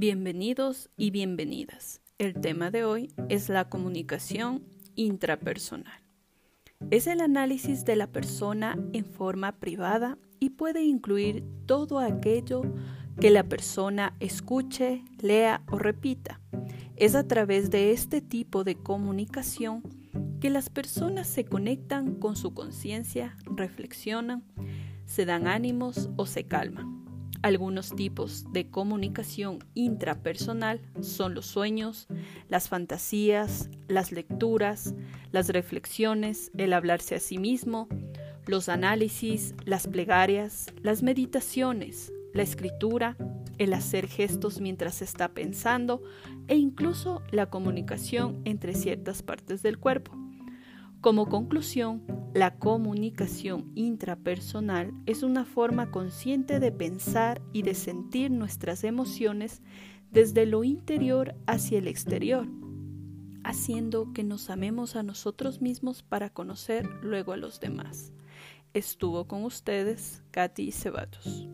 Bienvenidos y bienvenidas. El tema de hoy es la comunicación intrapersonal. Es el análisis de la persona en forma privada y puede incluir todo aquello que la persona escuche, lea o repita. Es a través de este tipo de comunicación que las personas se conectan con su conciencia, reflexionan, se dan ánimos o se calman. Algunos tipos de comunicación intrapersonal son los sueños, las fantasías, las lecturas, las reflexiones, el hablarse a sí mismo, los análisis, las plegarias, las meditaciones, la escritura, el hacer gestos mientras está pensando e incluso la comunicación entre ciertas partes del cuerpo. Como conclusión, la comunicación intrapersonal es una forma consciente de pensar y de sentir nuestras emociones desde lo interior hacia el exterior, haciendo que nos amemos a nosotros mismos para conocer luego a los demás. Estuvo con ustedes Katy Cebatos.